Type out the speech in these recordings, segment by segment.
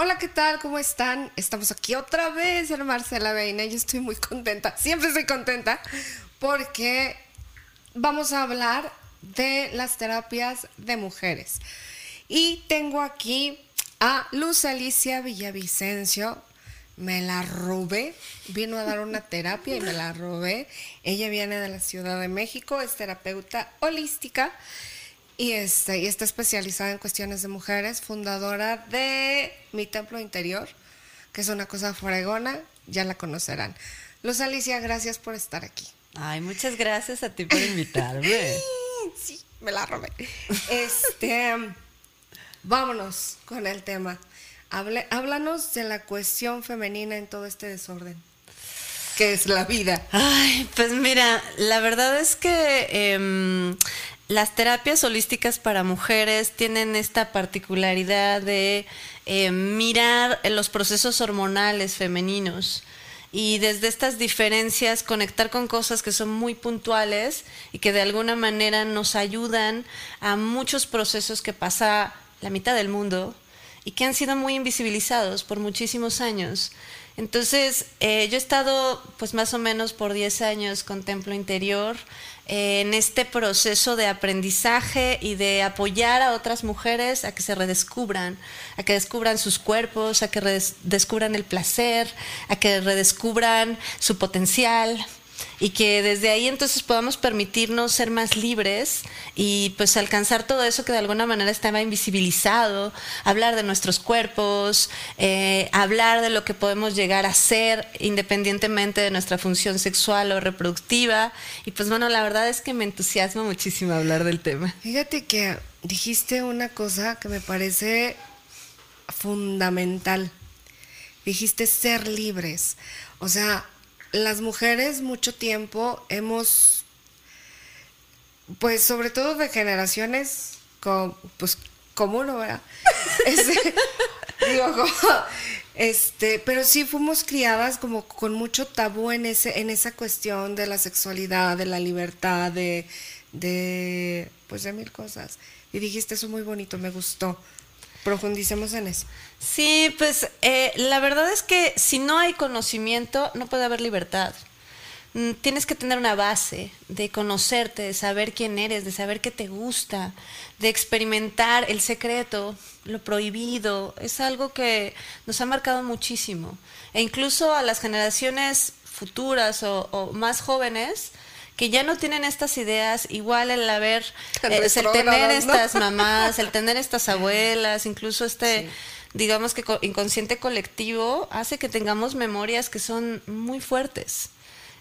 Hola, ¿qué tal? ¿Cómo están? Estamos aquí otra vez en Marcela Veina. Yo estoy muy contenta, siempre estoy contenta, porque vamos a hablar de las terapias de mujeres. Y tengo aquí a Luz Alicia Villavicencio. Me la robé, vino a dar una terapia y me la robé. Ella viene de la Ciudad de México, es terapeuta holística y, este, y está especializada en cuestiones de mujeres, fundadora de Mi Templo Interior, que es una cosa fregona, ya la conocerán. Luz Alicia, gracias por estar aquí. Ay, muchas gracias a ti por invitarme. sí, me la robé. Este, vámonos con el tema. Hable, háblanos de la cuestión femenina en todo este desorden. ¿Qué es la vida? Ay, pues mira, la verdad es que em, las terapias holísticas para mujeres tienen esta particularidad de eh, mirar los procesos hormonales femeninos y desde estas diferencias conectar con cosas que son muy puntuales y que de alguna manera nos ayudan a muchos procesos que pasa la mitad del mundo y que han sido muy invisibilizados por muchísimos años. Entonces, eh, yo he estado pues más o menos por 10 años con Templo Interior, en este proceso de aprendizaje y de apoyar a otras mujeres a que se redescubran, a que descubran sus cuerpos, a que descubran el placer, a que redescubran su potencial, y que desde ahí entonces podamos permitirnos ser más libres y pues alcanzar todo eso que de alguna manera estaba invisibilizado, hablar de nuestros cuerpos, eh, hablar de lo que podemos llegar a ser independientemente de nuestra función sexual o reproductiva y pues bueno, la verdad es que me entusiasma muchísimo hablar del tema. Fíjate que dijiste una cosa que me parece fundamental. Dijiste ser libres. O sea, las mujeres mucho tiempo hemos, pues sobre todo de generaciones, como, pues como uno, ¿verdad? Este, digo, este, pero sí fuimos criadas como con mucho tabú en ese, en esa cuestión de la sexualidad, de la libertad, de, de, pues de mil cosas. Y dijiste eso muy bonito, me gustó profundicemos en eso. Sí, pues eh, la verdad es que si no hay conocimiento, no puede haber libertad. Mm, tienes que tener una base de conocerte, de saber quién eres, de saber qué te gusta, de experimentar el secreto, lo prohibido. Es algo que nos ha marcado muchísimo. E incluso a las generaciones futuras o más jóvenes, que ya no tienen estas ideas, igual el haber, eh, el tener estas mamás, el tener estas abuelas, incluso este, digamos que inconsciente colectivo, hace que tengamos memorias que son muy fuertes.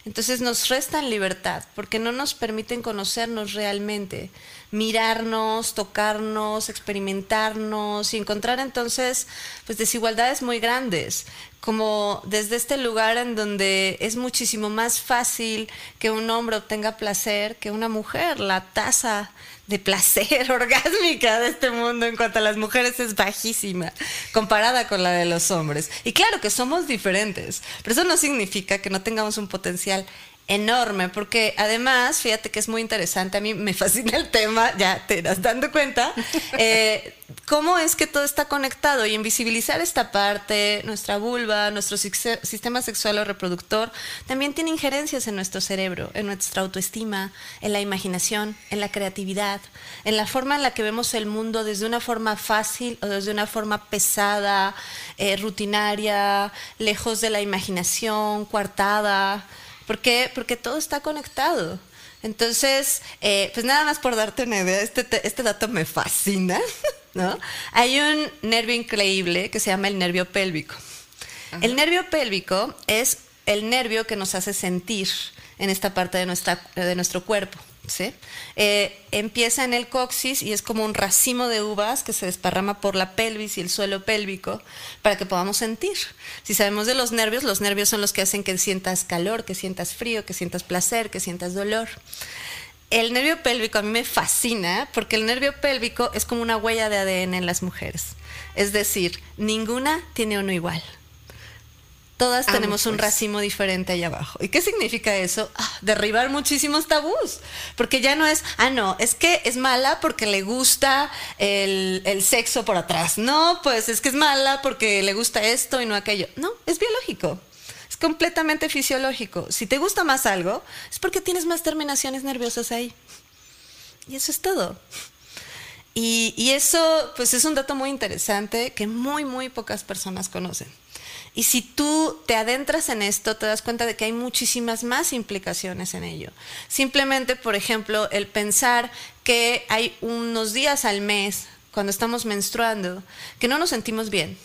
Entonces nos restan libertad porque no nos permiten conocernos realmente, mirarnos, tocarnos, experimentarnos y encontrar entonces pues desigualdades muy grandes, como desde este lugar en donde es muchísimo más fácil que un hombre obtenga placer que una mujer, la tasa de placer orgásmica de este mundo en cuanto a las mujeres es bajísima comparada con la de los hombres. Y claro que somos diferentes, pero eso no significa que no tengamos un potencial enorme, porque además, fíjate que es muy interesante, a mí me fascina el tema, ya te das dando cuenta, eh, cómo es que todo está conectado y invisibilizar esta parte, nuestra vulva, nuestro sistema sexual o reproductor, también tiene injerencias en nuestro cerebro, en nuestra autoestima, en la imaginación, en la creatividad, en la forma en la que vemos el mundo desde una forma fácil o desde una forma pesada, eh, rutinaria, lejos de la imaginación, coartada. ¿Por qué? Porque todo está conectado. Entonces, eh, pues nada más por darte una idea, este, este dato me fascina, ¿no? Hay un nervio increíble que se llama el nervio pélvico. El nervio pélvico es el nervio que nos hace sentir en esta parte de, nuestra, de nuestro cuerpo. ¿Sí? Eh, empieza en el coxis y es como un racimo de uvas que se desparrama por la pelvis y el suelo pélvico para que podamos sentir. Si sabemos de los nervios, los nervios son los que hacen que sientas calor, que sientas frío, que sientas placer, que sientas dolor. El nervio pélvico a mí me fascina porque el nervio pélvico es como una huella de ADN en las mujeres. Es decir, ninguna tiene uno igual Todas Amo, tenemos un pues. racimo diferente allá abajo. ¿Y qué significa eso? Ah, derribar muchísimos tabús. Porque ya no es, ah, no, es que es mala porque le gusta el, el sexo por atrás. No, pues es que es mala porque le gusta esto y no aquello. No, es biológico. Es completamente fisiológico. Si te gusta más algo, es porque tienes más terminaciones nerviosas ahí. Y eso es todo. Y, y eso, pues es un dato muy interesante que muy, muy pocas personas conocen. Y si tú te adentras en esto, te das cuenta de que hay muchísimas más implicaciones en ello. Simplemente, por ejemplo, el pensar que hay unos días al mes, cuando estamos menstruando, que no nos sentimos bien.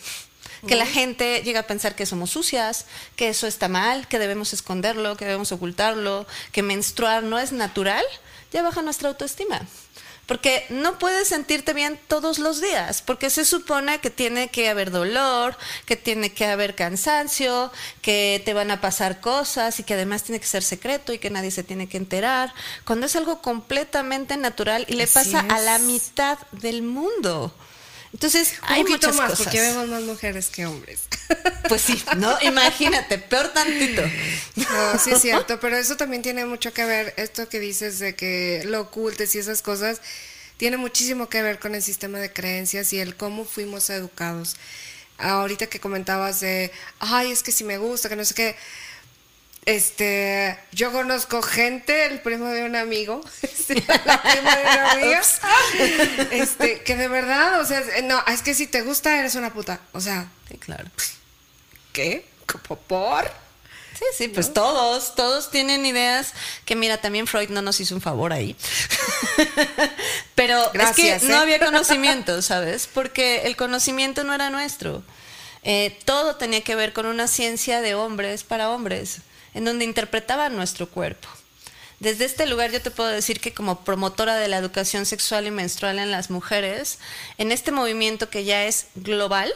Que la gente llega a pensar que somos sucias, que eso está mal, que debemos esconderlo, que debemos ocultarlo, que menstruar no es natural, ya baja nuestra autoestima. Porque no puedes sentirte bien todos los días, porque se supone que tiene que haber dolor, que tiene que haber cansancio, que te van a pasar cosas y que además tiene que ser secreto y que nadie se tiene que enterar, cuando es algo completamente natural y le Así pasa a la mitad del mundo. Entonces, Un hay poquito muchas más, cosas. porque vemos más mujeres que hombres. Pues sí, no, imagínate, peor tantito. No, sí es cierto, pero eso también tiene mucho que ver, esto que dices de que lo ocultes y esas cosas, tiene muchísimo que ver con el sistema de creencias y el cómo fuimos educados. Ahorita que comentabas de, ay, es que si me gusta, que no sé qué. Este, yo conozco gente, el primo de un amigo, este, la prima de una amiga, este, que de verdad, o sea, no, es que si te gusta eres una puta, o sea, Sí, claro. ¿qué? ¿Como ¿Por? Sí, sí, pues todos, todos tienen ideas que mira, también Freud no nos hizo un favor ahí. Pero Gracias, es que no ¿eh? había conocimiento, ¿sabes? Porque el conocimiento no era nuestro. Eh, todo tenía que ver con una ciencia de hombres para hombres, en donde interpretaban nuestro cuerpo. Desde este lugar yo te puedo decir que como promotora de la educación sexual y menstrual en las mujeres, en este movimiento que ya es global,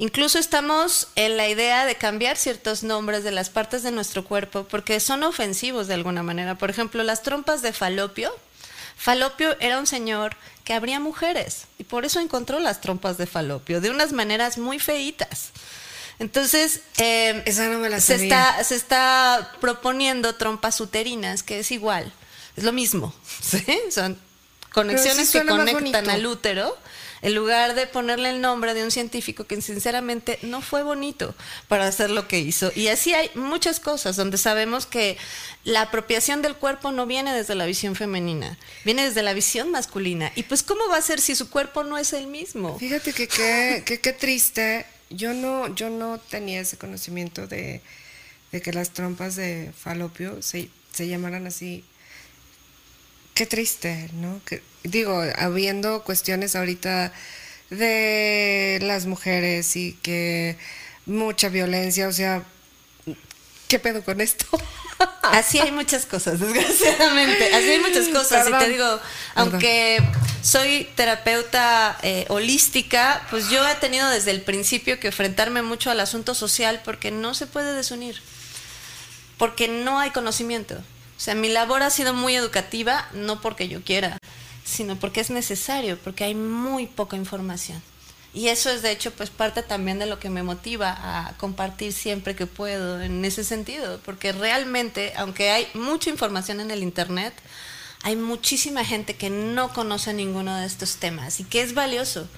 Incluso estamos en la idea de cambiar ciertos nombres de las partes de nuestro cuerpo porque son ofensivos de alguna manera. Por ejemplo, las trompas de falopio. Falopio era un señor que abría mujeres y por eso encontró las trompas de falopio de unas maneras muy feitas. Entonces, eh, Esa no me la se, está, se está proponiendo trompas uterinas, que es igual, es lo mismo. ¿sí? Son conexiones que conectan al útero, en lugar de ponerle el nombre de un científico que sinceramente no fue bonito para hacer lo que hizo. Y así hay muchas cosas donde sabemos que la apropiación del cuerpo no viene desde la visión femenina, viene desde la visión masculina. Y pues, ¿cómo va a ser si su cuerpo no es el mismo? Fíjate que, qué triste. Yo no, yo no tenía ese conocimiento de, de que las trompas de falopio se, se llamaran así. Qué triste, ¿no? Que, digo, habiendo cuestiones ahorita de las mujeres y que mucha violencia, o sea, ¿qué pedo con esto? Así hay muchas cosas, desgraciadamente. Así hay muchas cosas. Y te digo, aunque soy terapeuta eh, holística, pues yo he tenido desde el principio que enfrentarme mucho al asunto social porque no se puede desunir. Porque no hay conocimiento. O sea, mi labor ha sido muy educativa, no porque yo quiera, sino porque es necesario, porque hay muy poca información. Y eso es de hecho pues parte también de lo que me motiva a compartir siempre que puedo en ese sentido, porque realmente, aunque hay mucha información en el internet, hay muchísima gente que no conoce ninguno de estos temas y que es valioso,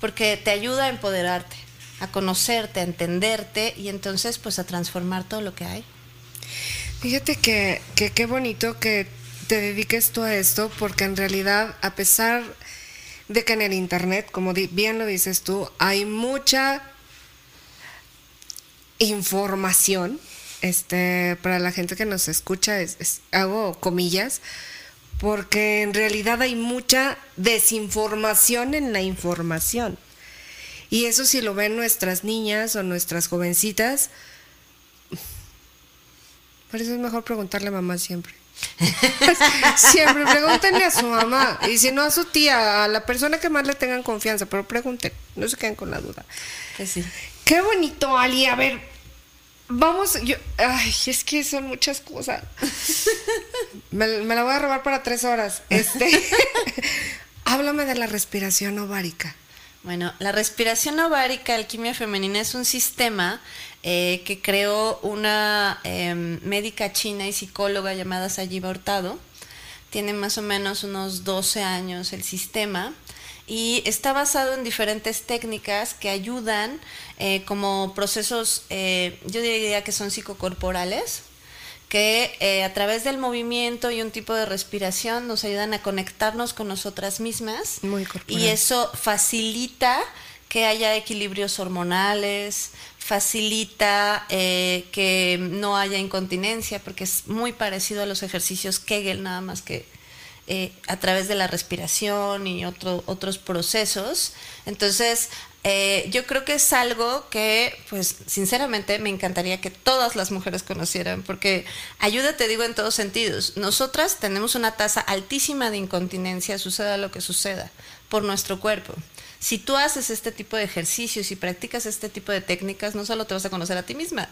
porque te ayuda a empoderarte, a conocerte, a entenderte y entonces pues a transformar todo lo que hay. Fíjate que qué bonito que te dediques tú a esto, porque en realidad, a pesar de que en el internet, como bien lo dices tú, hay mucha información. Este, para la gente que nos escucha, es, es- hago comillas, porque en realidad hay mucha desinformación en la información. Y eso si lo ven nuestras niñas o nuestras jovencitas, por eso es mejor preguntarle a mamá siempre. siempre pregúntenle a su mamá. Y si no a su tía, a la persona que más le tengan confianza, pero pregunten, no se queden con la duda. Pues sí. Qué bonito, Ali. A ver, vamos. Yo, ay, es que son muchas cosas. Me, me la voy a robar para tres horas. Este, háblame de la respiración ovárica. Bueno, la respiración ovárica, alquimia femenina, es un sistema eh, que creó una em, médica china y psicóloga llamada Sayiba Hurtado. Tiene más o menos unos 12 años el sistema y está basado en diferentes técnicas que ayudan eh, como procesos, eh, yo diría que son psicocorporales, que eh, a través del movimiento y un tipo de respiración nos ayudan a conectarnos con nosotras mismas. Muy y eso facilita que haya equilibrios hormonales, facilita que no haya incontinencia, porque es muy parecido a los ejercicios Kegel, nada más que eh, a través de la respiración y otro, otros procesos. Entonces, eh, yo creo que es algo que, pues, sinceramente me encantaría que todas las mujeres conocieran, porque ayuda, te digo, en todos sentidos. Nosotras tenemos una tasa altísima de incontinencia, suceda lo que suceda, por nuestro cuerpo. Si tú haces este tipo de ejercicios y practicas este tipo de técnicas, no solo te vas a conocer a ti misma,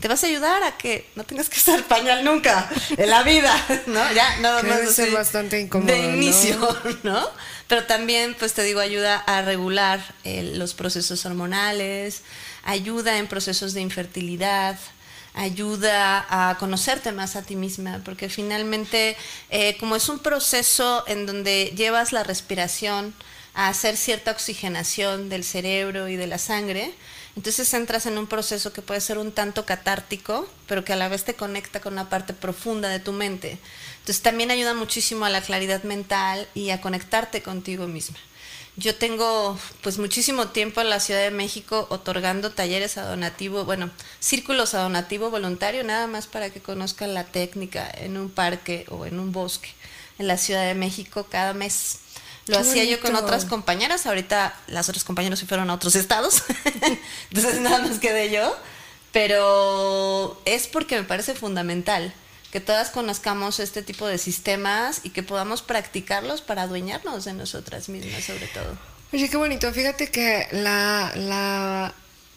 te vas a ayudar a que no tengas que usar pañal nunca en la vida, ¿no? Ya, nada más ser bastante incómodo. De inicio, ¿no? Pero también, pues te digo, ayuda a regular eh, los procesos hormonales, ayuda en procesos de infertilidad, ayuda a conocerte más a ti misma, porque finalmente, eh, como es un proceso en donde llevas la respiración a hacer cierta oxigenación del cerebro y de la sangre, entonces entras en un proceso que puede ser un tanto catártico, pero que a la vez te conecta con una parte profunda de tu mente. Entonces también ayuda muchísimo a la claridad mental y a conectarte contigo misma. Yo tengo pues muchísimo tiempo en la Ciudad de México otorgando talleres a donativo, bueno, círculos a donativo voluntario, nada más para que conozcan la técnica en un parque o en un bosque en la Ciudad de México cada mes. Lo hacía yo con otras compañeras, ahorita las otras compañeras se fueron a otros estados, entonces nada más quedé yo, pero es porque me parece fundamental que todas conozcamos este tipo de sistemas y que podamos practicarlos para adueñarnos de nosotras mismas sobre todo. Oye, qué bonito, fíjate que la, la,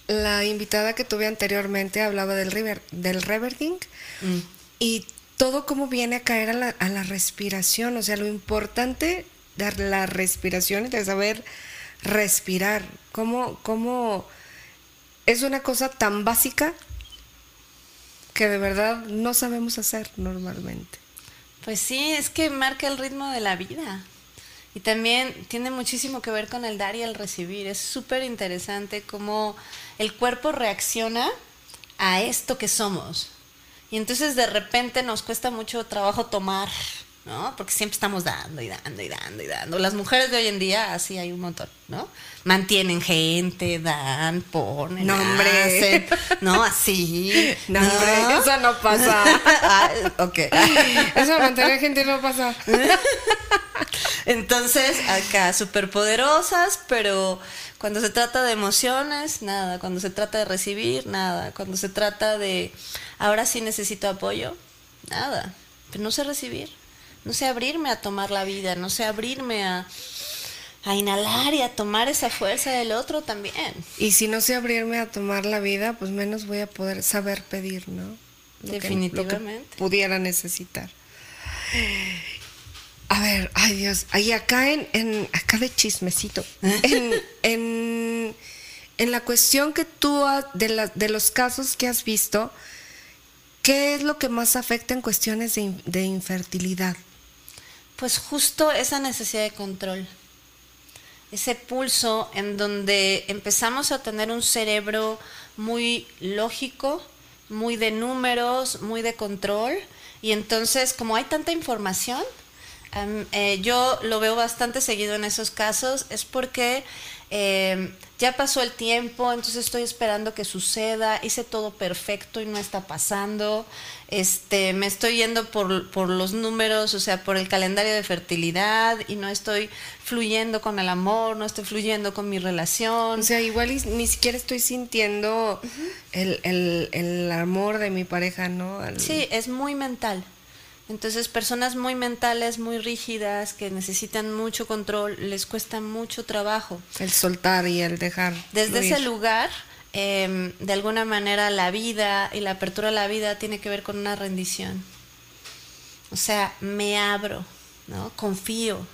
la invitada que tuve anteriormente hablaba del, river, del reverding mm. y todo como viene a caer a la, a la respiración, o sea, lo importante dar la respiración y de saber respirar. ¿Cómo, ¿Cómo es una cosa tan básica que de verdad no sabemos hacer normalmente? Pues sí, es que marca el ritmo de la vida. Y también tiene muchísimo que ver con el dar y el recibir. Es súper interesante cómo el cuerpo reacciona a esto que somos. Y entonces de repente nos cuesta mucho trabajo tomar ¿no? Porque siempre estamos dando y dando y dando y dando. Las mujeres de hoy en día, así hay un montón, ¿no? Mantienen gente, dan, ponen, no, hombre. ¿no? Así. No, hombre, eso no pasa. ah, ok. Eso mantener gente no pasa. Entonces, acá, súper poderosas, pero cuando se trata de emociones, nada. Cuando se trata de recibir, nada. Cuando se trata de, ahora sí necesito apoyo, nada. Pero no sé recibir no sé abrirme a tomar la vida, no sé abrirme a, inhalar y a tomar esa fuerza del otro también. Y si no sé abrirme a tomar la vida, pues menos voy a poder saber pedir, ¿no? Definitivamente. pudiera necesitar. A ver, ay Dios, ahí acá en, acá de chismecito, en, en, la cuestión que tú, de, la, de los casos que has visto, ¿qué es lo que más afecta en cuestiones de, de infertilidad? Pues justo esa necesidad de control, ese pulso en donde empezamos a tener un cerebro muy lógico, muy de números, muy de control, y entonces como hay tanta información, eh, yo lo veo bastante seguido en esos casos, es porque eh, ya pasó el tiempo, entonces estoy esperando que suceda, hice todo perfecto y no está pasando, este, me estoy yendo por, por los números, o sea, por el calendario de fertilidad y no estoy fluyendo con el amor, no estoy fluyendo con mi relación. O sea, igual ni siquiera estoy sintiendo el, el, el, amor de mi pareja, ¿no? Sí, es muy mental. Entonces, personas muy mentales, muy rígidas, que necesitan mucho control, les cuesta mucho trabajo. El soltar y el dejar. Desde ese lugar, em, de alguna manera, la vida y la apertura a la vida tiene que ver con una rendición. O sea, me abro, ¿no? Confío,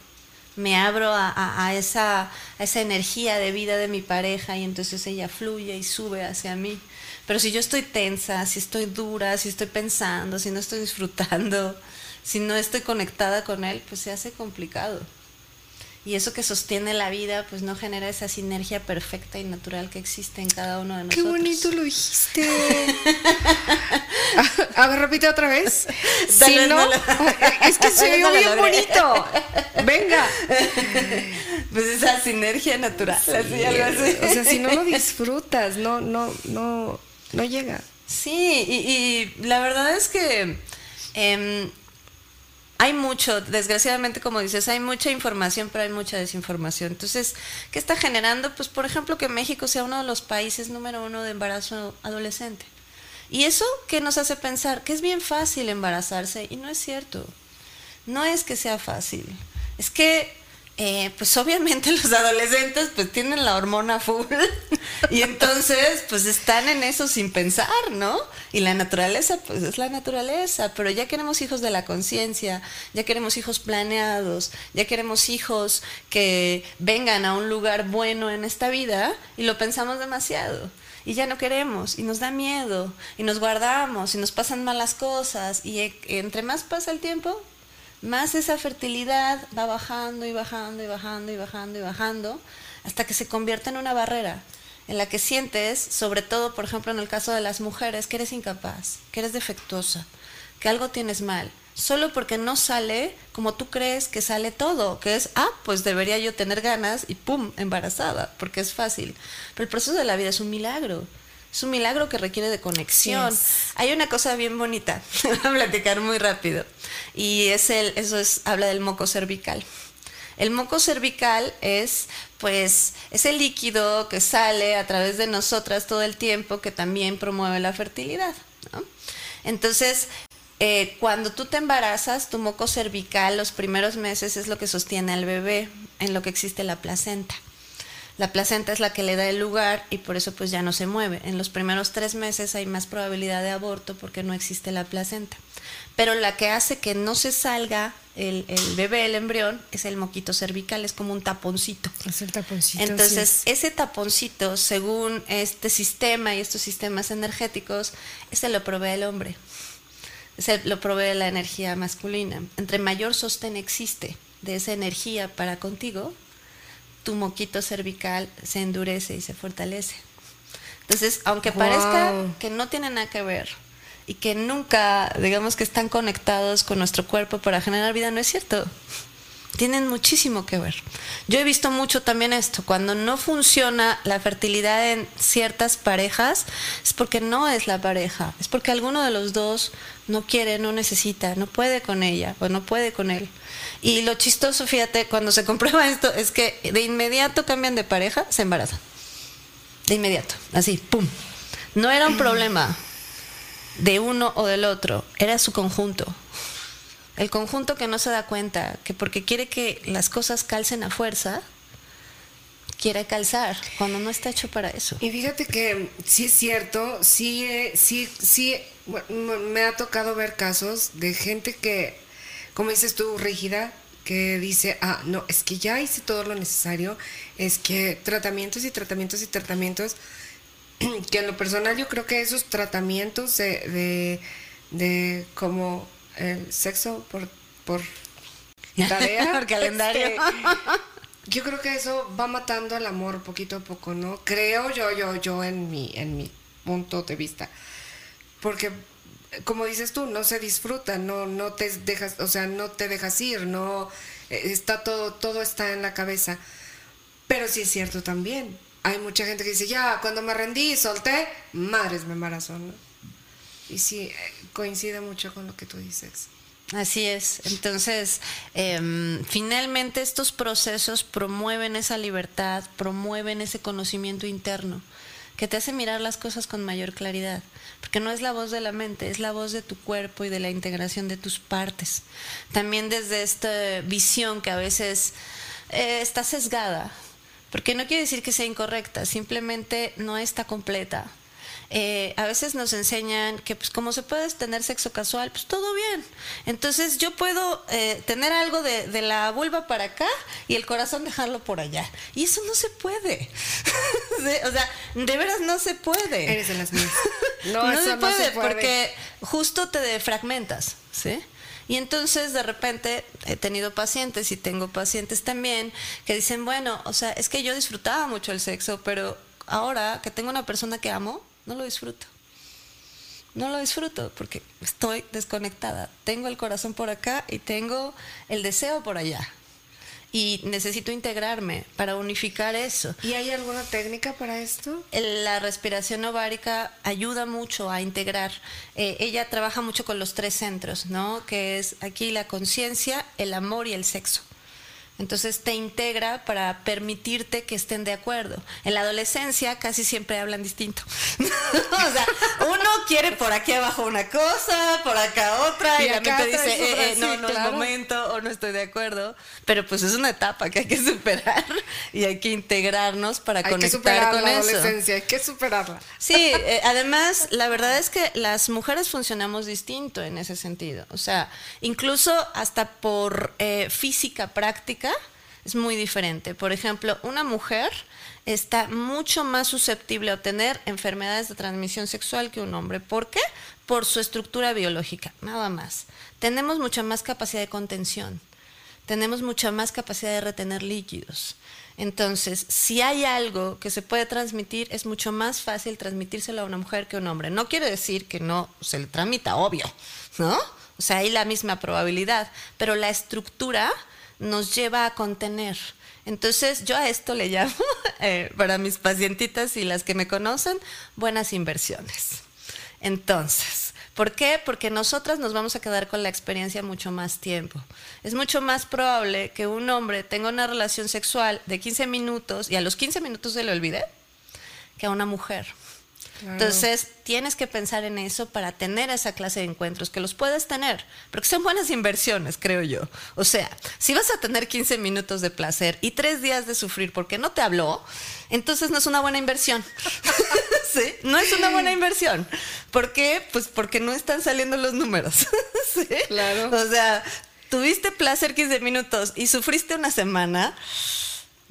me abro a, esa, a esa energía de vida de mi pareja y entonces ella fluye y sube hacia mí. Pero si yo estoy tensa, si estoy dura, si estoy pensando, si no estoy disfrutando, si no estoy conectada con él, pues se hace complicado y eso que sostiene la vida pues no genera esa sinergia perfecta y natural que existe en cada uno de nosotros. Qué bonito lo dijiste. a, ver, repite otra vez. si no, es que se ve bien bonito. Venga. Pues esa sinergia natural, así, algo así. O sea, si no lo disfrutas, no, no, no, no llega. Sí, y, la verdad es que eh, hay mucho, desgraciadamente como dices, hay mucha información, pero hay mucha desinformación. Entonces, ¿qué está generando? Pues, por ejemplo, que México sea uno de los países número uno de embarazo adolescente. Y eso que nos hace pensar que es bien fácil embarazarse, y no es cierto. No es que sea fácil. Es que eh, pues obviamente los adolescentes pues tienen la hormona full. Y entonces pues están en eso sin pensar, ¿no? Y la naturaleza pues es la naturaleza, pero ya queremos hijos de la conciencia, ya queremos hijos planeados, ya queremos hijos que vengan a un lugar bueno en esta vida y lo pensamos demasiado. Y ya no queremos y nos da miedo y nos guardamos y nos pasan malas cosas y e, entre más pasa el tiempo, más esa fertilidad va bajando y bajando y bajando y bajando y bajando hasta que se convierte en una barrera en la que sientes, sobre todo, por ejemplo, en el caso de las mujeres, que eres incapaz, que eres defectuosa, que algo tienes mal, solo porque no sale como tú crees que sale todo, que es, ah, pues debería yo tener ganas y pum, embarazada, porque es fácil. Pero el proceso de la vida es un milagro. Es un milagro que requiere de conexión. Hay una cosa bien bonita, voy a platicar muy rápido, y es el, eso es, habla del moco cervical. El moco cervical es, pues, ese líquido que sale a través de nosotras todo el tiempo que también promueve la fertilidad. Entonces, eh, cuando tú te embarazas, tu moco cervical los primeros meses es lo que sostiene al bebé, en lo que existe la placenta. La placenta es la que le da el lugar y por eso pues ya no se mueve. En los primeros tres meses hay más probabilidad de aborto porque no existe la placenta. Pero la que hace que no se salga el, bebé, el embrión, es el moquito cervical, es como un taponcito. Es el taponcito. Entonces, ese taponcito, según este sistema y estos sistemas energéticos, ese lo provee el hombre. Ese lo provee la energía masculina. Entre mayor sostén existe de esa energía para contigo, tu moquito cervical se endurece y se fortalece. Entonces, aunque parezca que no tiene nada que ver y que nunca, digamos que están conectados con nuestro cuerpo para generar vida, no es cierto. Tienen muchísimo que ver. Yo he visto mucho también esto, cuando no funciona la fertilidad en ciertas parejas, es porque no es la pareja, es porque alguno de los dos no quiere, no necesita, no puede con ella o no puede con él. Y lo chistoso, fíjate, cuando se comprueba esto, es que de inmediato cambian de pareja, se embarazan. De inmediato, así, ¡pum! No era un problema de uno o del otro, era su conjunto. El conjunto que no se da cuenta que porque quiere que las cosas calcen a fuerza, quiere calzar, cuando no está hecho para eso. Y fíjate que sí es cierto, sí, eh, sí, sí, me ha tocado ver casos de gente que como dices tú, rígida, que dice, ah, no, es que ya hice todo lo necesario, es que tratamientos y tratamientos y tratamientos, que en lo personal yo creo que esos tratamientos de, de, como el sexo por, por tarea, por calendario. Este, yo creo que eso va matando al amor poquito a poco, ¿no? Creo yo, yo, yo en mi, en mi punto de vista. Porque como dices tú, no se disfruta, no, no te dejas, o sea, no te dejas ir, no eh, está todo, todo está en la cabeza. Pero sí es cierto también. Hay mucha gente que dice, ya, cuando me rendí y solté, madres me embarazó, ¿no? Y sí, eh, coincide mucho con lo que tú dices. Así es. Entonces, em, finalmente estos procesos promueven esa libertad, promueven ese conocimiento interno que te hace mirar las cosas con mayor claridad, porque no es la voz de la mente, es la voz de tu cuerpo y de la integración de tus partes. También desde esta visión que a veces eh, está sesgada, porque no quiere decir que sea incorrecta, simplemente no está completa. Eh, a veces nos enseñan que pues como se puede tener sexo casual, pues todo bien. Entonces yo puedo eh, tener algo de, de, la vulva para acá y el corazón dejarlo por allá. Y eso no se puede. o sea, de veras no se puede. Eres de las mías. No, no, se, puede, no se puede porque justo te defragmentas, ¿sí? Y entonces de repente he tenido pacientes y tengo pacientes también que dicen, bueno, o sea, es que yo disfrutaba mucho el sexo, pero ahora que tengo una persona que amo, no lo disfruto. No lo disfruto porque estoy desconectada. Tengo el corazón por acá y tengo el deseo por allá y necesito integrarme para unificar eso. ¿Y hay alguna técnica para esto? La respiración ovárica ayuda mucho a integrar. Eh, ella trabaja mucho con los tres centros, ¿no? Que es aquí la conciencia, el amor y el sexo. Entonces te integra para permitirte que estén de acuerdo. En la adolescencia casi siempre hablan distinto. o sea, uno quiere por aquí abajo una cosa, por acá otra, y, la mente dice, eh, eh, no, no es momento, o no estoy de acuerdo. Pero pues es una etapa que hay que superar y hay que integrarnos para hay conectar que con la eso. adolescencia, hay que superarla. Sí, eh, además, la verdad es que las mujeres funcionamos distinto en ese sentido. O sea, incluso hasta por eh, física práctica es muy diferente. Por ejemplo, una mujer está mucho más susceptible a obtener enfermedades de transmisión sexual que un hombre. ¿Por qué? Por su estructura biológica, nada más. Tenemos mucha más capacidad de contención, tenemos mucha más capacidad de retener líquidos. Entonces, si hay algo que se puede transmitir, es mucho más fácil transmitírselo a una mujer que a un hombre. No quiere decir que no se le transmita, obvio, ¿no? O sea, hay la misma probabilidad, pero la estructura nos lleva a contener. Entonces, yo a esto le llamo, eh, para mis pacientitas y las que me conocen, buenas inversiones. Entonces, ¿por qué? Porque nosotras nos vamos a quedar con la experiencia mucho más tiempo. Es mucho más probable que un hombre tenga una relación sexual de 15 minutos y a los 15 minutos se le olvide que a una mujer. Entonces, tienes que pensar en eso para tener esa clase de encuentros, que los puedes tener, pero que son buenas inversiones, creo yo. O sea, si vas a tener 15 minutos de placer y tres días de sufrir porque no te habló, entonces no es una buena inversión. ¿Sí? No es una buena inversión. ¿Por qué? Pues porque no están saliendo los números. ¿Sí? Claro. O sea, tuviste placer 15 minutos y sufriste una semana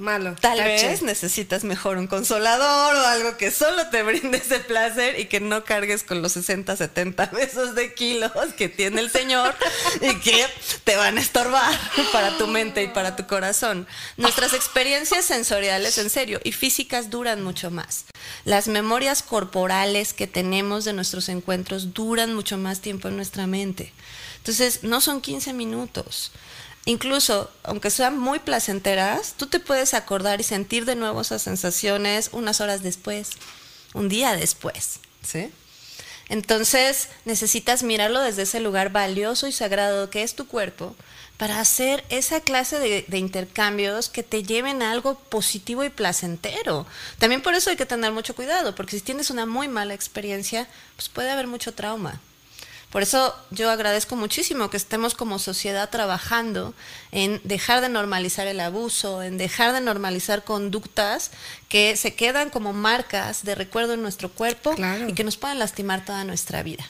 Malo. Tal vez necesitas mejor un consolador o algo que solo te brinde ese placer y que no cargues con los 60, 70 pesos de kilos que tiene el Señor y que te van a estorbar para tu mente y para tu corazón. Nuestras experiencias sensoriales, en serio, y físicas duran mucho más. Las memorias corporales que tenemos de nuestros encuentros duran mucho más tiempo en nuestra mente. Entonces, no son 15 minutos. Incluso, aunque sean muy placenteras, tú te puedes acordar y sentir de nuevo esas sensaciones unas horas después, un día después, ¿sí? Entonces, necesitas mirarlo desde ese lugar valioso y sagrado que es tu cuerpo para hacer esa clase de, intercambios que te lleven a algo positivo y placentero. También por eso hay que tener mucho cuidado, porque si tienes una muy mala experiencia, pues puede haber mucho trauma. Por eso yo agradezco muchísimo que estemos como sociedad trabajando en dejar de normalizar el abuso, en dejar de normalizar conductas que se quedan como marcas de recuerdo en nuestro cuerpo claro. y que nos pueden lastimar toda nuestra vida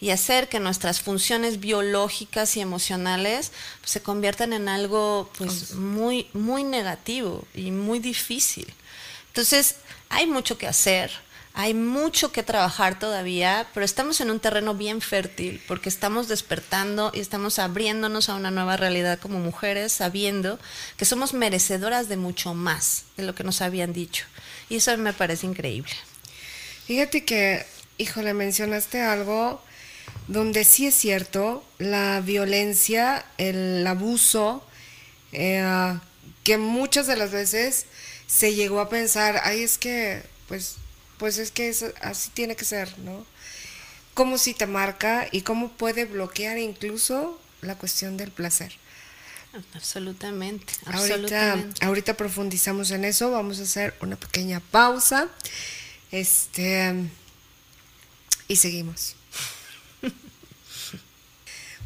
y hacer que nuestras funciones biológicas y emocionales pues, se conviertan en algo pues muy muy negativo y muy difícil. Entonces, hay mucho que hacer, hay mucho que trabajar todavía, pero estamos en un terreno bien fértil porque estamos despertando y estamos abriéndonos a una nueva realidad como mujeres, sabiendo que somos merecedoras de mucho más de lo que nos habían dicho. Y eso me parece increíble. Fíjate que, híjole, mencionaste algo donde sí es cierto, la violencia, el abuso, eh, que muchas de las veces se llegó a pensar, ay, es que, pues, pues es que es, así tiene que ser, ¿no? Cómo si te marca y cómo puede bloquear incluso la cuestión del placer. Absolutamente, Ahorita, absolutamente. ahorita profundizamos en eso, vamos a hacer una pequeña pausa. Este y seguimos.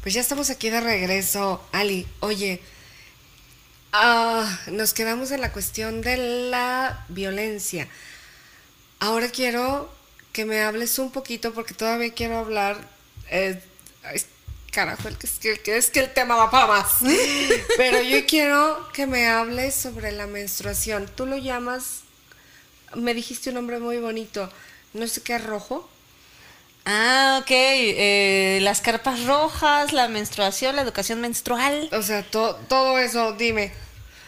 Pues ya estamos aquí de regreso, Ali. Oye, ah, nos quedamos en la cuestión de la violencia. Ahora quiero que me hables un poquito, porque todavía quiero hablar. Eh, carajo, es, que, es que el tema va para más. Pero yo quiero que me hables sobre la menstruación. Tú lo llamas, me dijiste un nombre muy bonito, no sé qué, rojo. Ah, ok. Eh, las carpas rojas, la menstruación, la educación menstrual. O sea, todo eso, dime.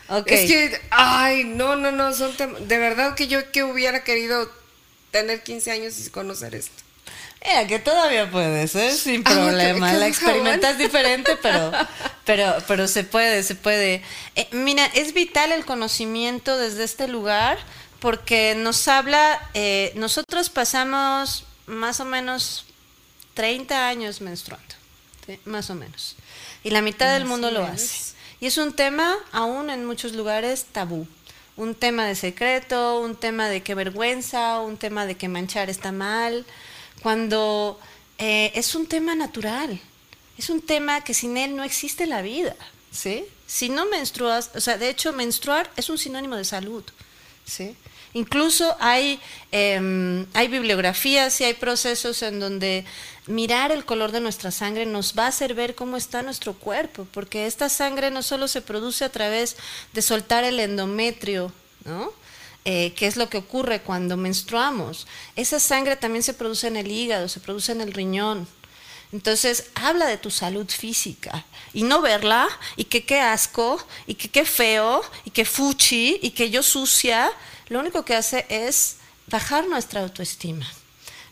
Okay. Es que, ay, no, no, no, son de verdad que yo que hubiera querido tener 15 años y conocer esto. Mira, que todavía puedes, ¿eh? Sin ah, problema. la experimentas diferente, pero, pero, pero se puede, se puede. Eh, mira, es vital el conocimiento desde este lugar porque nos habla, eh, nosotros pasamos más o menos 30 años menstruando, más o menos. Y la mitad del mundo lo hace. Y es un tema aún en muchos lugares tabú. Un tema de secreto, un tema de qué vergüenza, un tema de que manchar está mal cuando eh, es un tema natural, es un tema que sin él no existe la vida, ¿sí? Si no menstruas, o sea, de hecho menstruar es un sinónimo de salud, ¿sí? Incluso hay, em, hay bibliografías y hay procesos en donde mirar el color de nuestra sangre nos va a hacer ver cómo está nuestro cuerpo, porque esta sangre no solo se produce a través de soltar el endometrio, ¿no? eh, es lo que ocurre cuando menstruamos. Esa sangre también se produce en el hígado, se produce en el riñón. Entonces, habla de tu salud física y no verla y que qué asco y que qué feo y que fuchi y que yo sucia, lo único que hace es bajar nuestra autoestima.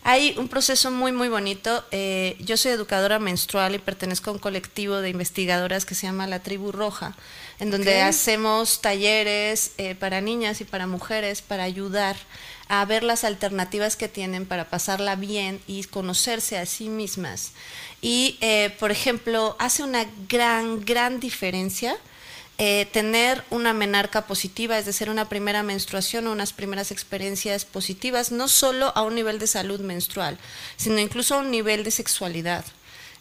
Hay un proceso muy, muy bonito. Eh, yo soy educadora menstrual y pertenezco a un colectivo de investigadoras que se llama La Tribu Roja en donde hacemos talleres eh, para niñas y para mujeres para ayudar a ver las alternativas que tienen para pasarla bien y conocerse a sí mismas. Y, eh, por ejemplo, hace una gran, gran diferencia eh, tener una menarca positiva, es decir, una primera menstruación o unas primeras experiencias positivas, no solo a un nivel de salud menstrual, sino incluso a un nivel de sexualidad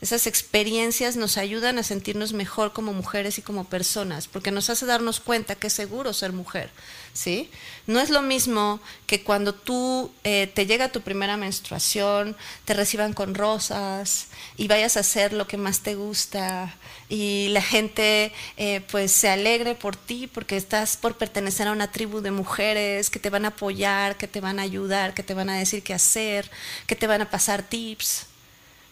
esas experiencias nos ayudan a sentirnos mejor como mujeres y como personas, porque nos hace darnos cuenta que es seguro ser mujer, ¿sí? No es lo mismo que cuando tú eh, te llega tu primera menstruación, te reciban con rosas y vayas a hacer lo que más te gusta y la gente eh, pues se alegre por ti porque estás por pertenecer a una tribu de mujeres que te van a apoyar, que te van a ayudar, que te van a decir qué hacer, que te van a pasar tips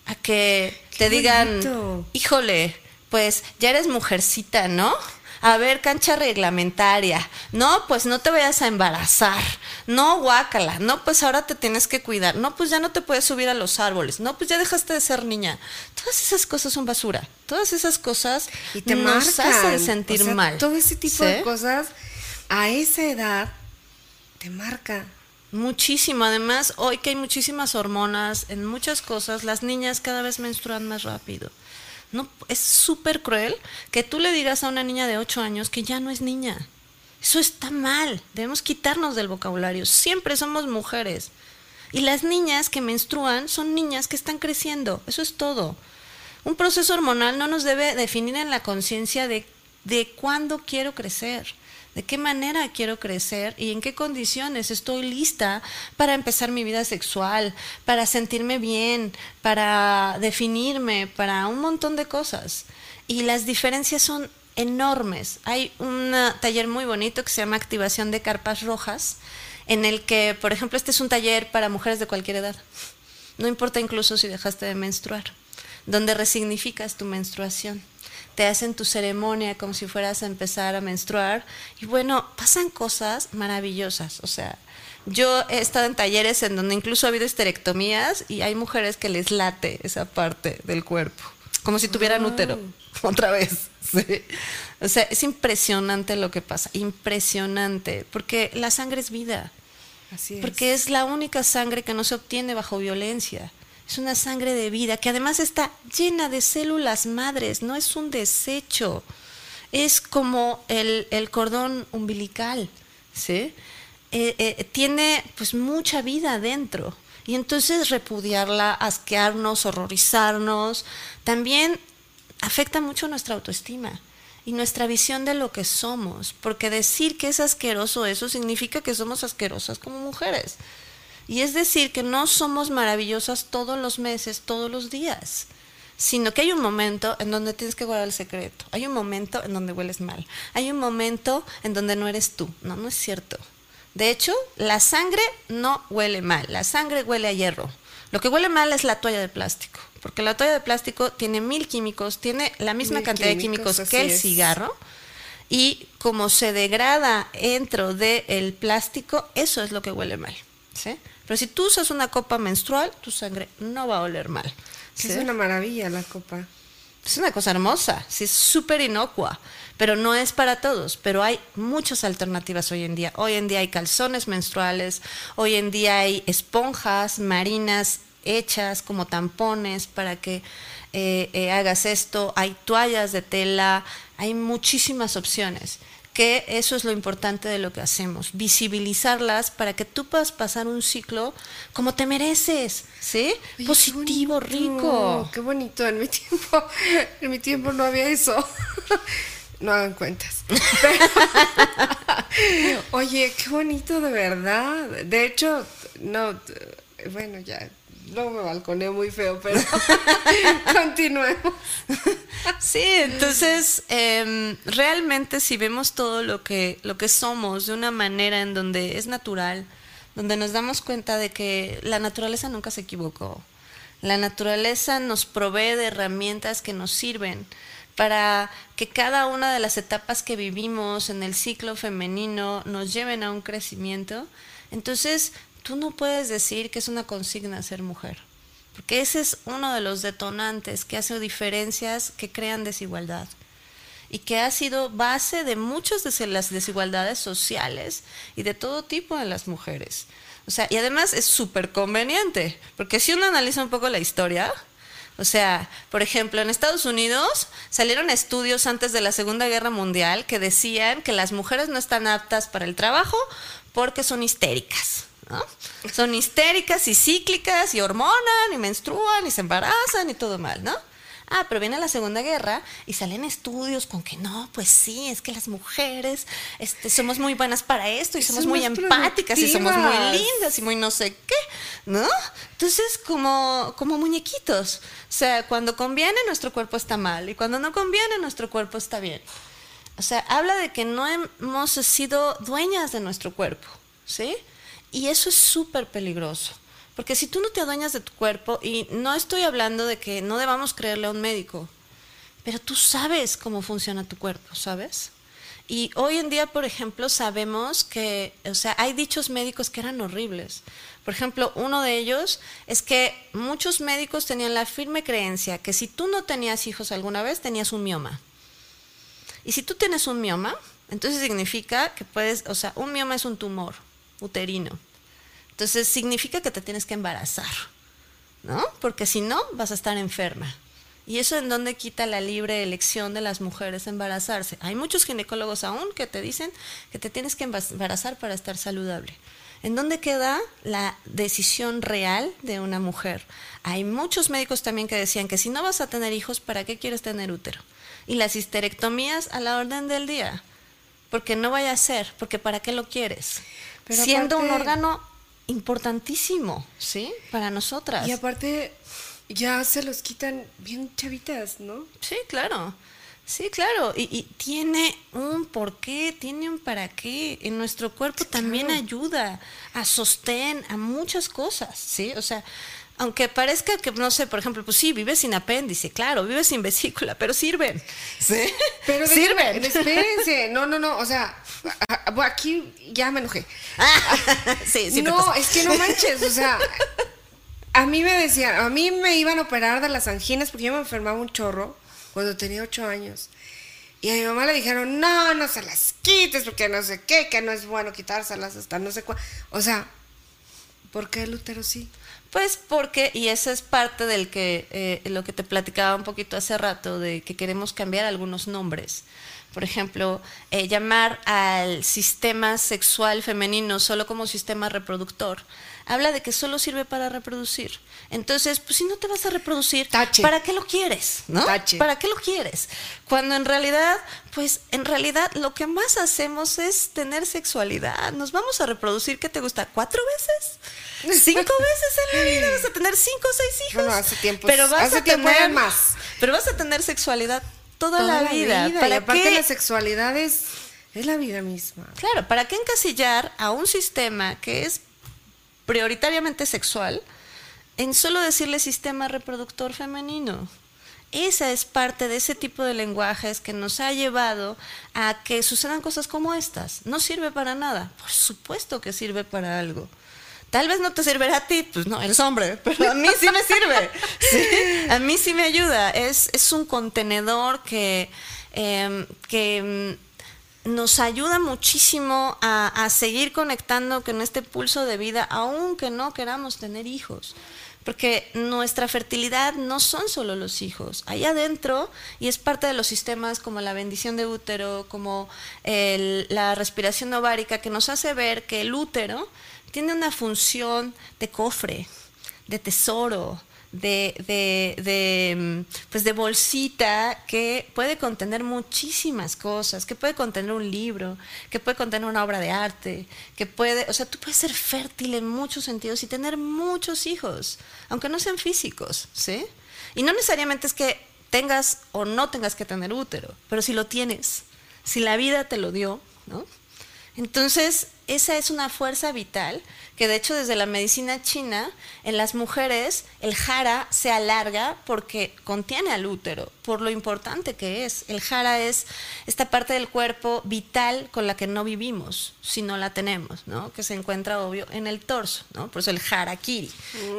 a que te digan, híjole, pues ya eres mujercita, ¿no? A ver, cancha reglamentaria. No, pues no te vayas a embarazar. No, guácala. No, pues ahora te tienes que cuidar. No, pues ya no te puedes subir a los árboles. No, pues ya dejaste de ser niña. Todas esas cosas son basura. Todas esas cosas y te nos hacen sentir mal. Todo ese tipo de cosas a esa edad te marca. Muchísimo. Además, hoy que hay muchísimas hormonas en muchas cosas, las niñas cada vez menstruan más rápido. No, es súper cruel que tú le digas a una niña de 8 años que ya no es niña. Eso está mal. Debemos quitarnos del vocabulario. Siempre somos mujeres. Y las niñas que menstruan son niñas que están creciendo. Eso es todo. Un proceso hormonal no nos debe definir en la conciencia de, de cuándo quiero crecer de qué manera quiero crecer y en qué condiciones estoy lista para empezar mi vida sexual, para sentirme bien, para definirme, para un montón de cosas. Y las diferencias son enormes. Hay un taller muy bonito que se llama Activación de Carpas Rojas, en el que, por ejemplo, este es un taller para mujeres de cualquier edad. No importa incluso si dejaste de menstruar, donde resignificas tu menstruación te hacen tu ceremonia como si fueras a empezar a menstruar. Y bueno, pasan cosas maravillosas. O sea, yo he estado en talleres en donde incluso ha habido esterectomías y hay mujeres que les late esa parte del cuerpo, como si tuvieran útero, otra vez. O sea, es impresionante lo que pasa, impresionante, porque la sangre es vida. Así es. Porque es la única sangre que no se obtiene bajo violencia. Es una sangre de vida que además está llena de células madres, no es un desecho. Es como el, cordón umbilical, ¿sí? Eh, eh, tiene pues mucha vida adentro. Y entonces repudiarla, asquearnos, horrorizarnos, también afecta mucho nuestra autoestima y nuestra visión de lo que somos, porque decir que es asqueroso eso significa que somos asquerosas como mujeres. Y es decir, que no somos maravillosas todos los meses, todos los días, sino que hay un momento en donde tienes que guardar el secreto, hay un momento en donde hueles mal, hay un momento en donde no eres tú. No, no es cierto. De hecho, la sangre no huele mal, la sangre huele a hierro. Lo que huele mal es la toalla de plástico, porque la toalla de plástico tiene mil químicos, tiene la misma Mil cantidad químicos, de químicos que el es. cigarro, y como se degrada dentro del plástico, eso es lo que huele mal. ¿Sí? Pero si tú usas una copa menstrual, tu sangre no va a oler mal. ¿sí? Es una maravilla la copa. Es una cosa hermosa, sí, es súper inocua, pero no es para todos. Pero hay muchas alternativas hoy en día. Hoy en día hay calzones menstruales, hoy en día hay esponjas marinas hechas como tampones para que eh, eh, hagas esto. Hay toallas de tela, hay muchísimas opciones. Que eso es lo importante de lo que hacemos, visibilizarlas para que tú puedas pasar un ciclo como te mereces, ¿sí? Oye, Positivo, rico. Qué bonito. En mi tiempo, en mi tiempo no había eso. No hagan cuentas. Pero- oye, qué bonito de verdad. De hecho, no, bueno, ya, luego me balconé muy feo, pero continuemos. Sí, entonces em, realmente si vemos todo lo que, lo que somos de una manera en donde es natural, donde nos damos cuenta de que la naturaleza nunca se equivocó. La naturaleza nos provee de herramientas que nos sirven para que cada una de las etapas que vivimos en el ciclo femenino nos lleven a un crecimiento. Entonces, tú no puedes decir que es una consigna ser mujer. Porque ese es uno de los detonantes que hace diferencias que crean desigualdad y que ha sido base de muchas de las desigualdades sociales y de todo tipo en las mujeres. O sea, y además es súper conveniente, porque si uno analiza un poco la historia, o sea, por ejemplo, en Estados Unidos salieron estudios antes de la Segunda Guerra Mundial que decían que las mujeres no están aptas para el trabajo porque son histéricas. ¿No? Son histéricas y cíclicas y hormonan y menstruan y se embarazan y todo mal, ¿no? Ah, pero viene la Segunda Guerra y salen estudios con que no, pues sí, es que las mujeres este, somos muy buenas para esto y somos Son muy empáticas y somos muy lindas y muy no sé qué, ¿no? Entonces, como, como muñequitos. O sea, cuando conviene nuestro cuerpo está mal y cuando no conviene nuestro cuerpo está bien. O sea, habla de que no hemos sido dueñas de nuestro cuerpo, ¿sí? Y eso es súper peligroso. Porque si tú no te adueñas de tu cuerpo, y no estoy hablando de que no debamos creerle a un médico, pero tú sabes cómo funciona tu cuerpo, ¿sabes? Y hoy en día, por ejemplo, sabemos que, o sea, hay dichos médicos que eran horribles. Por ejemplo, uno de ellos es que muchos médicos tenían la firme creencia que si tú no tenías hijos alguna vez, tenías un mioma. Y si tú tienes un mioma, entonces significa que puedes, o sea, un mioma es un tumor uterino. Entonces significa que te tienes que embarazar, ¿no? Porque si no, vas a estar enferma. ¿Y eso en dónde quita la libre elección de las mujeres embarazarse? Hay muchos ginecólogos aún que te dicen que te tienes que embarazar para estar saludable. ¿En dónde queda la decisión real de una mujer? Hay muchos médicos también que decían que si no vas a tener hijos, ¿para qué quieres tener útero? Y las histerectomías a la orden del día. Porque no vaya a ser, porque ¿para qué lo quieres? Pero Siendo un órgano importantísimo, ¿sí? Para nosotras. Y aparte, ya se los quitan bien chavitas, ¿no? Sí, claro. Sí, claro. Y, y tiene un porqué, tiene un para qué. En nuestro cuerpo también claro. ayuda a sostén, a muchas cosas, ¿sí? O sea, aunque parezca que, no sé, por ejemplo, pues sí, vives sin apéndice, claro, vives sin vesícula, pero sirven. ¿Sí? Pero sirven. espérense, no, no, no, o sea, aquí ya me enojé. sí, sí, no, es que no manches, o sea, a mí me decían, a mí me iban a operar de las anginas porque yo me enfermaba un chorro cuando tenía ocho años. Y a mi mamá le dijeron, no, no se las quites porque no sé qué, que no es bueno quitárselas hasta no sé cuál. O sea, ¿por qué el útero sí? Pues porque, y eso es parte del que, eh, lo que te platicaba un poquito hace rato, de que queremos cambiar algunos nombres. Por ejemplo, eh, llamar al sistema sexual femenino solo como sistema reproductor. Habla de que solo sirve para reproducir. Entonces, pues si no te vas a reproducir, Tache. ¿para qué lo quieres? ¿No? Tache. ¿Para qué lo quieres? Cuando en realidad, pues en realidad lo que más hacemos es tener sexualidad. Nos vamos a reproducir, ¿qué te gusta? ¿Cuatro veces? Cinco veces en la vida vas a tener cinco o seis hijos. Bueno, hace tiempo. Pero vas hace a tener más. Pero vas a tener sexualidad toda, Toda la vida. ¿Para y aparte qué? la sexualidad es, es la vida misma. Claro, ¿para qué encasillar a un sistema que es prioritariamente sexual en solo decirle sistema reproductor femenino? Esa es parte de ese tipo de lenguajes que nos ha llevado a que sucedan cosas como estas. No sirve para nada. Por supuesto que sirve para algo. Tal vez no te sirve a ti, pues no, eres hombre, pero a mí sí me sirve. ¿sí? A mí sí me ayuda. Es, es un contenedor que, eh, que mm, nos ayuda muchísimo a, a, seguir conectando con este pulso de vida, aunque no queramos tener hijos. Porque nuestra fertilidad no son solo los hijos. Ahí adentro, y es parte de los sistemas como la bendición de útero, como el, la respiración ovárica, que nos hace ver que el útero tiene una función de cofre, de tesoro, de, de, pues de bolsita que puede contener muchísimas cosas, que puede contener un libro, que puede contener una obra de arte, que puede, o sea, tú puedes ser fértil en muchos sentidos y tener muchos hijos, aunque no sean físicos, ¿sí? Y no necesariamente es que tengas o no tengas que tener útero, pero si lo tienes, si la vida te lo dio, ¿no? Entonces, esa es una fuerza vital que de hecho desde la medicina china, en las mujeres el jara se alarga porque contiene al útero, por lo importante que es. El jara es esta parte del cuerpo vital con la que no vivimos si no la tenemos, ¿no? Que se encuentra obvio en el torso, ¿no? Por eso el harakiri,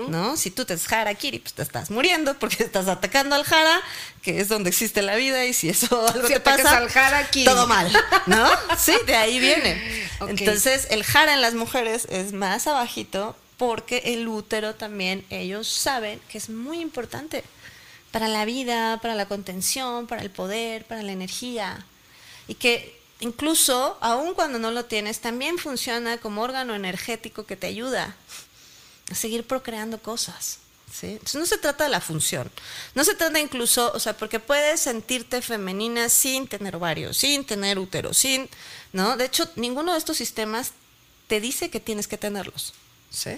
¿no? Si tú te es harakiri, pues te estás muriendo porque estás atacando al jara, que es donde existe la vida y si eso algo Si te atacas pasa, al harakiri. todo mal, ¿no? Sí, de ahí viene. Entonces, el jara en las mujeres es más abajito porque el útero también ellos saben que es muy importante para la vida, para la contención, para el poder, para la energía. Y que incluso, aun cuando no lo tienes, también funciona como órgano energético que te ayuda a seguir procreando cosas. ¿sí? Entonces no se trata de la función, no se trata incluso, o sea, porque puedes sentirte femenina sin tener ovario, sin tener útero, sin, ¿no? De hecho, ninguno de estos sistemas te dice que tienes que tenerlos, ¿sí?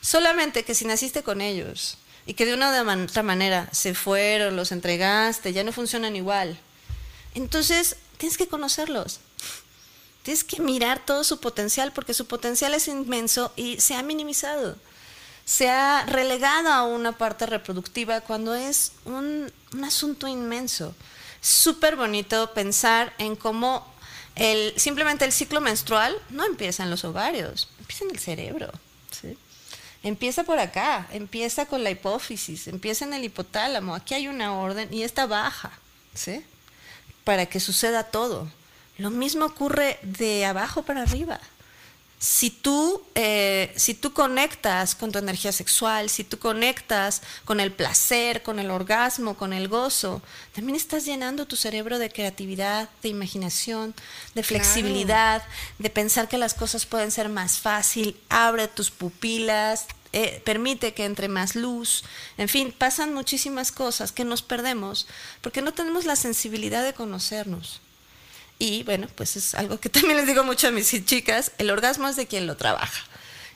Solamente que si naciste con ellos y que de una u otra manera se fueron, los entregaste, ya no funcionan igual, entonces tienes que conocerlos. Tienes que mirar todo su potencial porque su potencial es inmenso y se ha minimizado. Se ha relegado a una parte reproductiva cuando es un, un asunto inmenso. Súper bonito pensar en cómo el, simplemente el ciclo menstrual no empieza en los ovarios, empieza en el cerebro. ¿sí? Empieza por acá, empieza con la hipófisis, empieza en el hipotálamo. Aquí hay una orden y esta baja, ¿sí? Para que suceda todo. Lo mismo ocurre de abajo para arriba. Si tú, eh, si tú conectas con tu energía sexual, si tú conectas con el placer, con el orgasmo, con el gozo, también estás llenando tu cerebro de creatividad, de imaginación, de flexibilidad, de pensar que las cosas pueden ser más fácil, abre tus pupilas, eh, permite que entre más luz, en fin, pasan muchísimas cosas que nos perdemos porque no tenemos la sensibilidad de conocernos. Y bueno, pues es algo que también les digo mucho a mis chicas, el orgasmo es de quien lo trabaja.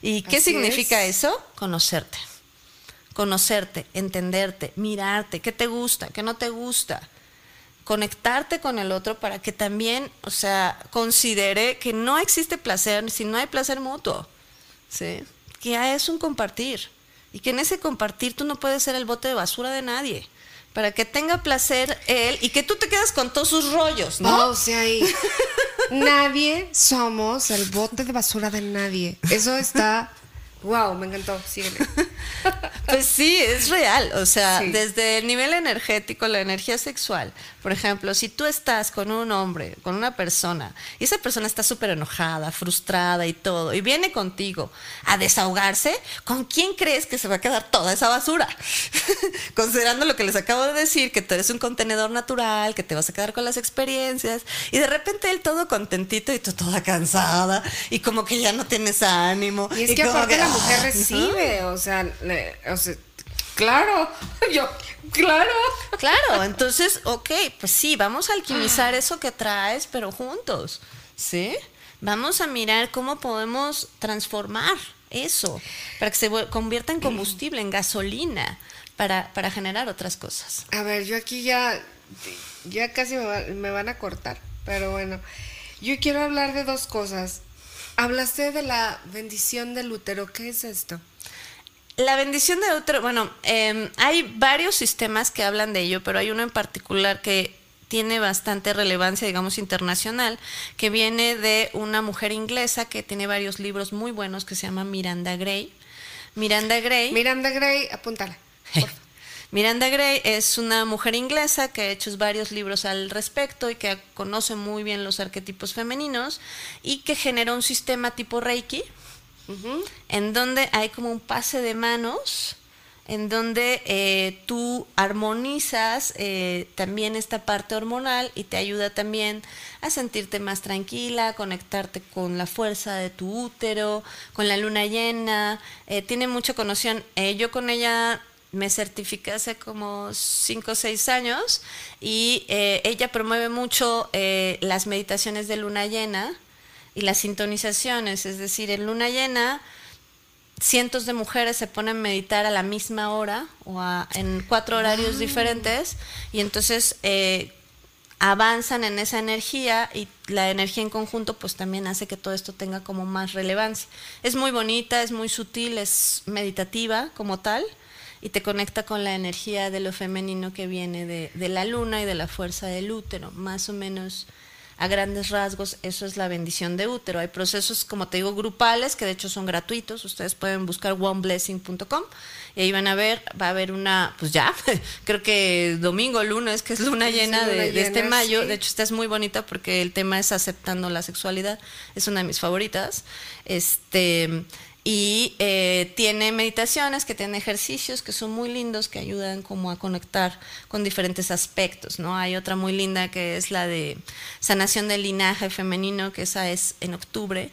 ¿Y qué Así significa es. eso? Conocerte. Conocerte, entenderte, mirarte, qué te gusta, qué no te gusta. Conectarte con el otro para que también, o sea, considere que no existe placer si no hay placer mutuo. ¿Sí? Que es un compartir. Y que en ese compartir tú no puedes ser el bote de basura de nadie. Para que tenga placer él y que tú te quedas con todos sus rollos, ¿no? No, o sea, nadie somos el bote de basura de nadie. Eso está. Wow, me encantó. Síguele. Pues sí, es real. O sea, Sí. desde el nivel energético, la energía sexual. Por ejemplo, si tú estás con un hombre, con una persona, y esa persona está súper enojada, frustrada y todo, y viene contigo a desahogarse, ¿con quién crees que se va a quedar toda esa basura? Considerando lo que les acabo de decir, que tú eres un contenedor natural, que te vas a quedar con las experiencias, y de repente él todo contentito y tú toda cansada, y como que ya no tienes ánimo. Y es que aparte la ¡ah! mujer ¿no? recibe, o sea, le- o sea, claro, yo, claro. Claro, entonces, ok, pues sí, vamos a alquimizar eso que traes, pero juntos, ¿sí? Vamos a mirar cómo podemos transformar eso, para que se convierta en combustible, en gasolina, para, para generar otras cosas. A ver, yo aquí ya, ya casi me, me van a cortar, pero bueno, yo quiero hablar de dos cosas. Hablaste de la bendición del útero, ¿qué es esto? La bendición de útero, bueno, em, hay varios sistemas que hablan de ello, pero hay uno en particular que tiene bastante relevancia, digamos, internacional, que viene de una mujer inglesa que tiene varios libros muy buenos que se llama Miranda Gray. Miranda Gray. Miranda Gray, apúntala. Miranda Gray es una mujer inglesa que ha hecho varios libros al respecto y que conoce muy bien los arquetipos femeninos y que generó un sistema tipo Reiki, en donde hay como un pase de manos en donde eh, tú armonizas eh, también esta parte hormonal y te ayuda también a sentirte más tranquila, conectarte con la fuerza de tu útero, con la luna llena. Eh, tiene mucha conoción. yo con ella me certifiqué hace como 5 o 6 años y ella promueve mucho las meditaciones de luna llena y las sintonizaciones, es decir, en luna llena cientos de mujeres se ponen a meditar a la misma hora o en cuatro horarios diferentes y entonces eh, avanzan en esa energía y la energía en conjunto pues también hace que todo esto tenga como más relevancia. Es muy bonita, es muy sutil, es meditativa como tal y te conecta con la energía de lo femenino que viene de, de la luna y de la fuerza del útero, más o menos a grandes rasgos, eso es la bendición de útero. Hay procesos, como te digo, grupales, que de hecho son gratuitos. Ustedes pueden buscar oneblessing.com y ahí van a ver, va a haber una, pues ya, creo que domingo, lunes, que es luna llena, de, este mayo. De hecho, esta es muy bonita porque el tema es aceptando la sexualidad. Es una de mis favoritas. Este y eh, tiene meditaciones, que tiene ejercicios que son muy lindos, que ayudan como a conectar con diferentes aspectos, ¿no? Hay otra muy linda que es la de sanación del linaje femenino, que esa es en octubre,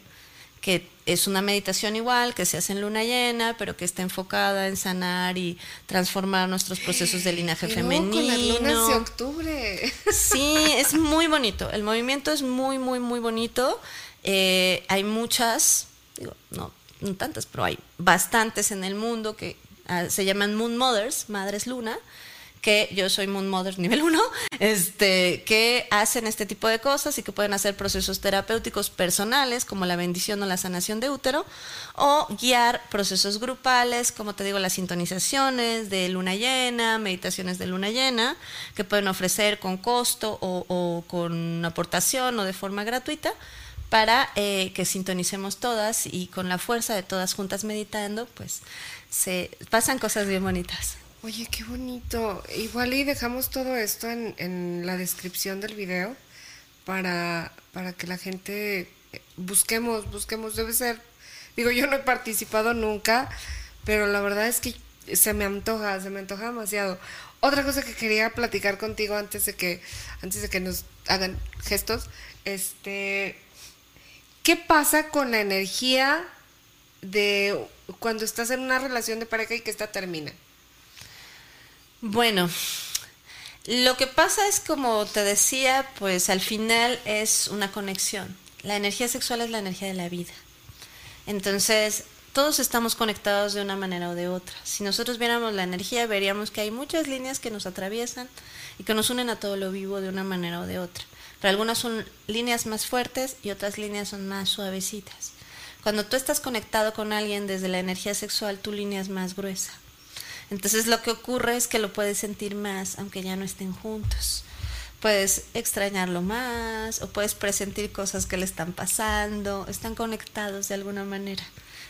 que es una meditación igual, que se hace en luna llena, pero que está enfocada en sanar y transformar nuestros procesos de linaje femenino. Con las lunas de octubre. Sí, es muy bonito. El movimiento es muy, muy, muy bonito. Eh, hay muchas, digo, no no tantas, pero hay bastantes en el mundo que ah, se llaman Moon Mothers, Madres Luna, que yo soy Moon Mother nivel 1, este, que hacen este tipo de cosas y que pueden hacer procesos terapéuticos personales, como la bendición o la sanación de útero, o guiar procesos grupales, como te digo, las sintonizaciones de luna llena, meditaciones de luna llena, que pueden ofrecer con costo o, o con aportación o de forma gratuita para eh, que sintonicemos todas y con la fuerza de todas juntas meditando, pues se pasan cosas bien bonitas. Oye, qué bonito. Igual y dejamos todo esto en, en la descripción del video para, para que la gente busquemos, busquemos, debe ser. Digo, yo no he participado nunca, pero la verdad es que se me antoja, se me antoja demasiado. Otra cosa que quería platicar contigo antes de que, antes de que nos hagan gestos, este, ¿Qué pasa con la energía de cuando estás en una relación de pareja y que esta termina? Bueno, lo que pasa es como te decía, pues al final es una conexión. La energía sexual es la energía de la vida. Entonces, todos estamos conectados de una manera o de otra. Si nosotros viéramos la energía, veríamos que hay muchas líneas que nos atraviesan y que nos unen a todo lo vivo de una manera o de otra pero algunas son líneas más fuertes y otras líneas son más suavecitas. Cuando tú estás conectado con alguien desde la energía sexual, tu línea es más gruesa. Entonces lo que ocurre es que lo puedes sentir más aunque ya no estén juntos. Puedes extrañarlo más o puedes presentir cosas que le están pasando, están conectados de alguna manera.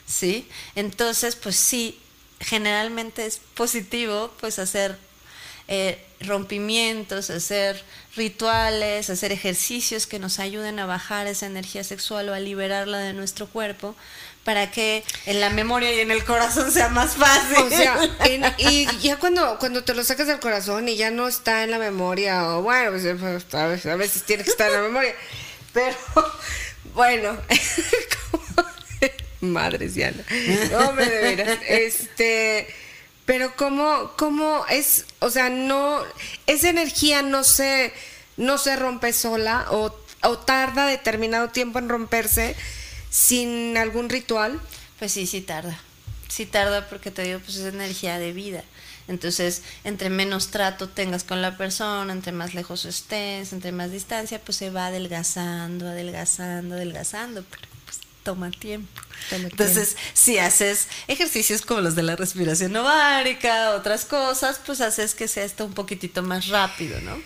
¿Sí? Entonces, pues sí, generalmente es positivo pues hacer eh, rompimientos, hacer rituales, hacer ejercicios que nos ayuden a bajar esa energía sexual o a liberarla de nuestro cuerpo para que en la memoria y en el corazón sea más fácil. O sea, y ya cuando, cuando te lo sacas del corazón y ya no está en la memoria, o bueno, pues, pues a, veces, a veces tiene que estar en la memoria, pero bueno, madres ya no, me de veras, este pero cómo, cómo es, o sea, no, esa energía no se, no se rompe sola o, o tarda determinado tiempo en romperse sin algún ritual. Pues sí, sí tarda. Sí tarda porque te digo, pues es energía de vida. Entonces, entre menos trato tengas con la persona, entre más lejos estés, entre más distancia, pues se va adelgazando, adelgazando, adelgazando, toma tiempo. Entonces, si haces ejercicios como los de la respiración ovárica, otras cosas, pues haces que sea esto un poquitito más rápido, ¿no?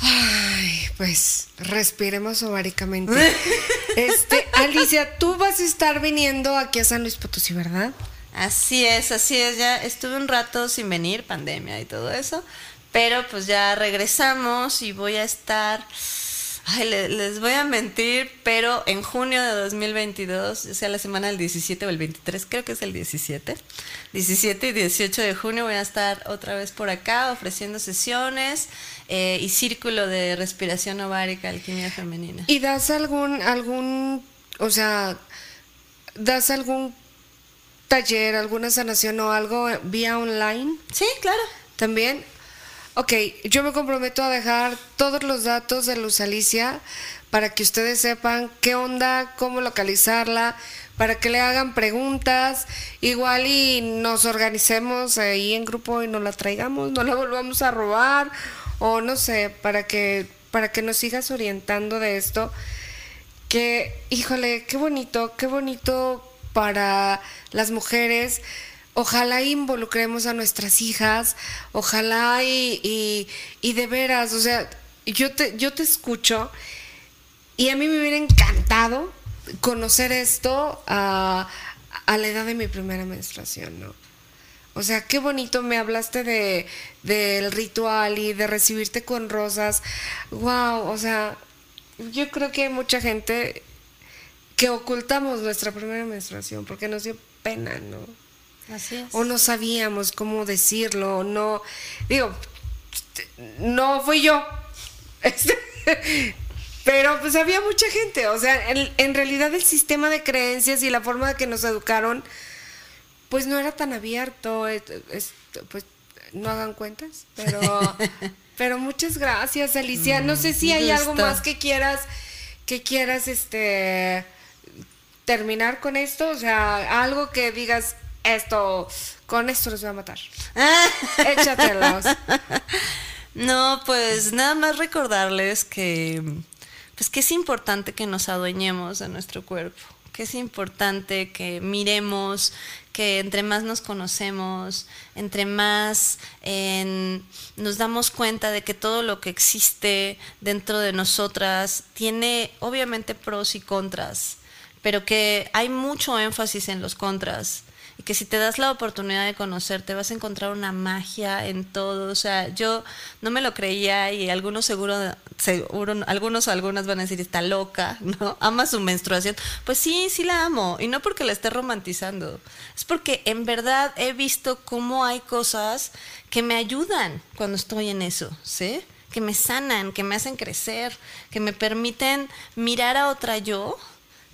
Ay, pues respiremos ováricamente. este, Alicia, tú vas a estar viniendo aquí a San Luis Potosí, ¿verdad? Así es, así es. Ya estuve un rato sin venir, pandemia y todo eso. Pero pues ya regresamos y voy a estar. Ay, les voy a mentir, pero en junio de 2022, o sea, la semana del 17 o el 23, creo que es el 17, 17 y 18 de junio voy a estar otra vez por acá ofreciendo sesiones eh, y círculo de respiración ovárica, alquimia femenina. ¿Y das algún, algún, o sea, das algún taller, alguna sanación o algo vía online? Sí, claro. También. Ok, yo me comprometo a dejar todos los datos de Luz Alicia para que ustedes sepan qué onda, cómo localizarla, para que le hagan preguntas, igual y nos organicemos ahí en grupo y nos la traigamos, no la volvamos a robar o no sé, para que para que nos sigas orientando de esto. Que, híjole, qué bonito, qué bonito para las mujeres. Ojalá involucremos a nuestras hijas, ojalá y, y, de veras, o sea, yo te, yo te escucho y a mí me hubiera encantado conocer esto a, a la edad de mi primera menstruación, ¿no? O sea, qué bonito me hablaste de del ritual y de recibirte con rosas. Wow, o sea, yo creo que hay mucha gente que ocultamos nuestra primera menstruación porque nos dio pena, ¿no? Así es. O no sabíamos cómo decirlo, o no. Digo, no fui yo. Este, pero pues había mucha gente. O sea, en, en, realidad el sistema de creencias y la forma de que nos educaron, pues no era tan abierto. pues no hagan cuentas. Pero, pero muchas gracias, Alicia. No sé si hay algo más que quieras, que quieras, este terminar con esto? O sea, algo que digas, esto, con esto los voy a matar. Échatelos. No, pues nada más recordarles que, pues que es importante que nos adueñemos de nuestro cuerpo, que es importante que miremos, que entre más nos conocemos, entre más nos damos cuenta de que todo lo que existe dentro de nosotras tiene obviamente pros y contras pero que hay mucho énfasis en los contras y que si te das la oportunidad de conocerte vas a encontrar una magia en todo. O sea, yo no me lo creía y algunos seguro, seguro algunos o algunas van a decir está loca, ¿no? Ama su menstruación. Pues sí, sí la amo y no porque la esté romantizando, es porque en verdad he visto cómo hay cosas que me ayudan cuando estoy en eso, ¿sí? Que me sanan, que me hacen crecer, que me permiten mirar a otra yo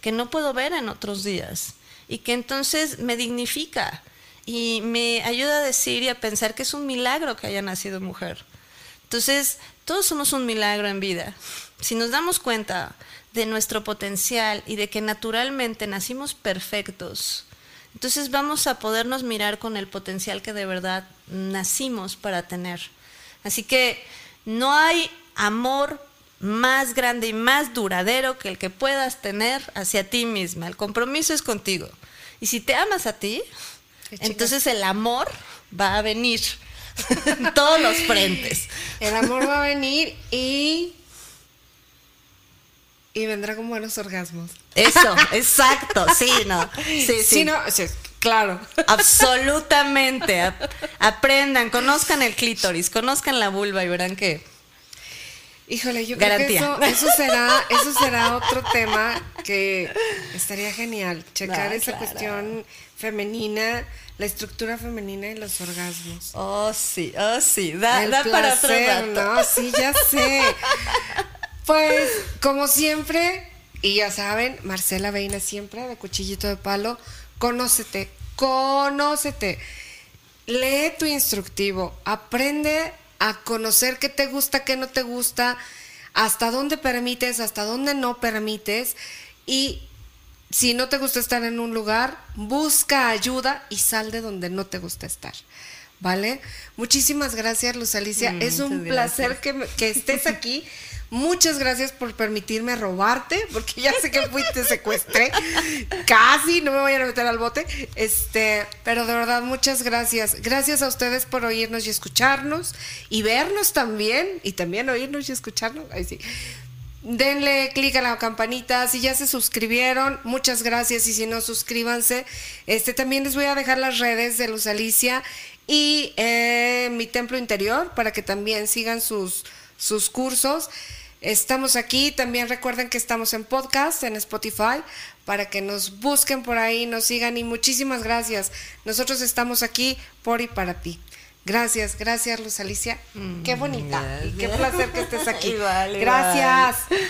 que no puedo ver en otros días y que entonces me dignifica y me ayuda a decir y a pensar que es un milagro que haya nacido mujer. Entonces, todos somos un milagro en vida. Si nos damos cuenta de nuestro potencial y de que naturalmente nacimos perfectos, entonces vamos a podernos mirar con el potencial que de verdad nacimos para tener. Así que no hay amor más grande y más duradero que el que puedas tener hacia ti misma. El compromiso es contigo. Y si te amas a ti, entonces el amor va a venir en todos los frentes. El amor va a venir y y vendrá con buenos orgasmos. Eso, exacto, sí, no. Sí, sí. no, claro. Absolutamente. Aprendan, conozcan el clítoris, conozcan la vulva y verán que Híjole, yo creo que eso, será, eso será otro tema que estaría genial. Checar esa cuestión femenina, la estructura femenina y los orgasmos. Oh, sí, oh, sí. Da, para otro ¿no? Sí, ya sé. Pues, como siempre, y ya saben, Marcela Veina siempre, de Cuchillito de Palo, conócete, conócete. Lee tu instructivo, aprende a conocer qué te gusta, qué no te gusta, hasta dónde permites, hasta dónde no permites y si no te gusta estar en un lugar, busca ayuda y sal de donde no te gusta estar. ¿Vale? Muchísimas gracias, Luz Alicia. Mm, es un placer que, que estés aquí. Muchas gracias por permitirme robarte, porque ya sé que fui te secuestré. Casi, no me vayan a meter al bote. Este, pero de verdad, muchas gracias. Gracias a ustedes por oírnos y escucharnos y vernos también. Y también oírnos y escucharnos. Ahí sí. Denle clic a la campanita. Si ya se suscribieron, muchas gracias. Y si no, suscríbanse. Este también les voy a dejar las redes de Luz Alicia y eh, mi templo interior para que también sigan sus, sus cursos. Estamos aquí. También recuerden que estamos en podcast, en Spotify, para que nos busquen por ahí, nos sigan. Y muchísimas gracias. Nosotros estamos aquí por y para ti. Gracias, gracias Luz Alicia. Qué bonita. Y qué gracias. placer que estés aquí. Igual, igual. gracias.